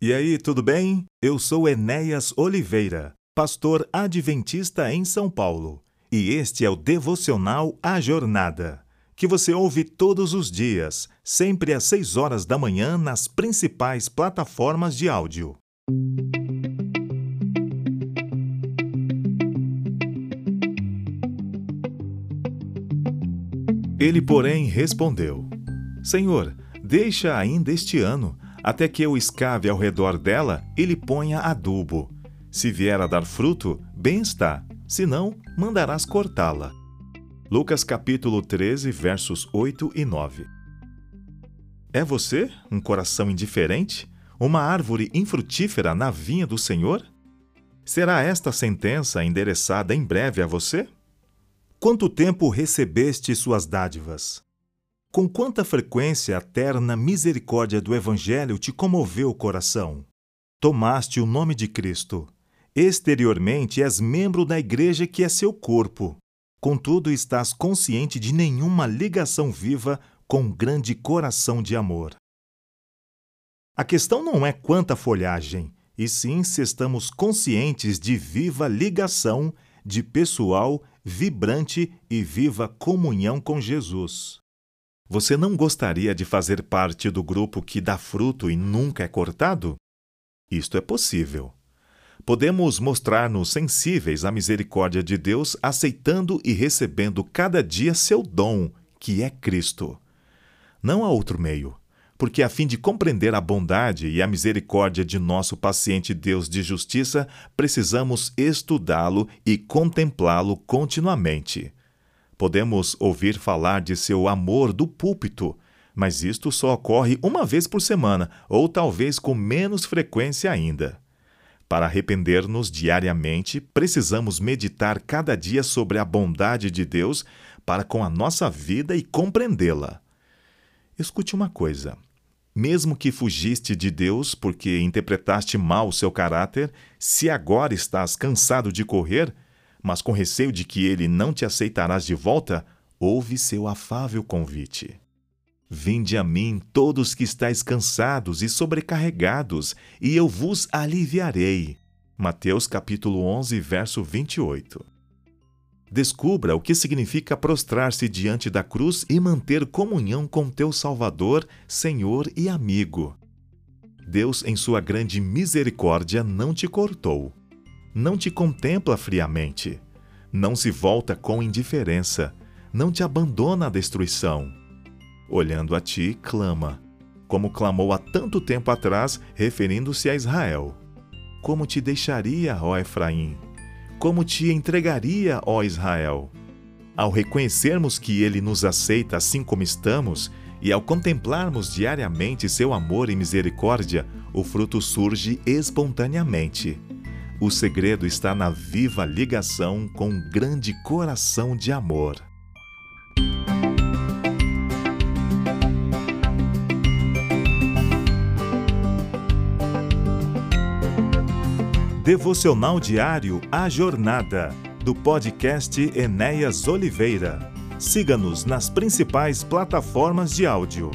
E aí, tudo bem? Eu sou Enéas Oliveira, pastor adventista em São Paulo, e este é o devocional A Jornada, que você ouve todos os dias, sempre às 6 horas da manhã nas principais plataformas de áudio. Ele, porém, respondeu: Senhor, deixa ainda este ano, até que eu escave ao redor dela e lhe ponha adubo. Se vier a dar fruto, bem está, se não, mandarás cortá-la. Lucas capítulo 13, versos 8 e 9. É você um coração indiferente? Uma árvore infrutífera na vinha do Senhor? Será esta sentença endereçada em breve a você? Quanto tempo recebeste suas dádivas? Com quanta frequência a terna misericórdia do Evangelho te comoveu o coração? Tomaste o nome de Cristo. Exteriormente és membro da igreja que é seu corpo. Contudo, estás consciente de nenhuma ligação viva com um grande coração de amor. A questão não é quanta folhagem, e sim se estamos conscientes de viva ligação de pessoal, vibrante e viva comunhão com Jesus. Você não gostaria de fazer parte do grupo que dá fruto e nunca é cortado? Isto é possível. Podemos mostrar-nos sensíveis à misericórdia de Deus, aceitando e recebendo cada dia seu dom, que é Cristo. Não há outro meio porque a fim de compreender a bondade e a misericórdia de nosso paciente Deus de justiça, precisamos estudá-lo e contemplá-lo continuamente. Podemos ouvir falar de seu amor do púlpito, mas isto só ocorre uma vez por semana, ou talvez com menos frequência ainda. Para arrepender-nos diariamente, precisamos meditar cada dia sobre a bondade de Deus para com a nossa vida e compreendê-la. Escute uma coisa mesmo que fugiste de Deus porque interpretaste mal o seu caráter, se agora estás cansado de correr, mas com receio de que ele não te aceitarás de volta, ouve seu afável convite. Vinde a mim todos que estáis cansados e sobrecarregados, e eu vos aliviarei. Mateus capítulo 11, verso 28. Descubra o que significa prostrar-se diante da cruz e manter comunhão com teu Salvador, Senhor e amigo. Deus, em sua grande misericórdia, não te cortou. Não te contempla friamente. Não se volta com indiferença. Não te abandona à destruição. Olhando a ti, clama, como clamou há tanto tempo atrás, referindo-se a Israel. Como te deixaria, ó Efraim? como te entregaria, ó Israel? Ao reconhecermos que Ele nos aceita assim como estamos, e ao contemplarmos diariamente seu amor e misericórdia, o fruto surge espontaneamente. O segredo está na viva ligação com um grande coração de amor. Devocional Diário A Jornada, do podcast Enéas Oliveira. Siga-nos nas principais plataformas de áudio.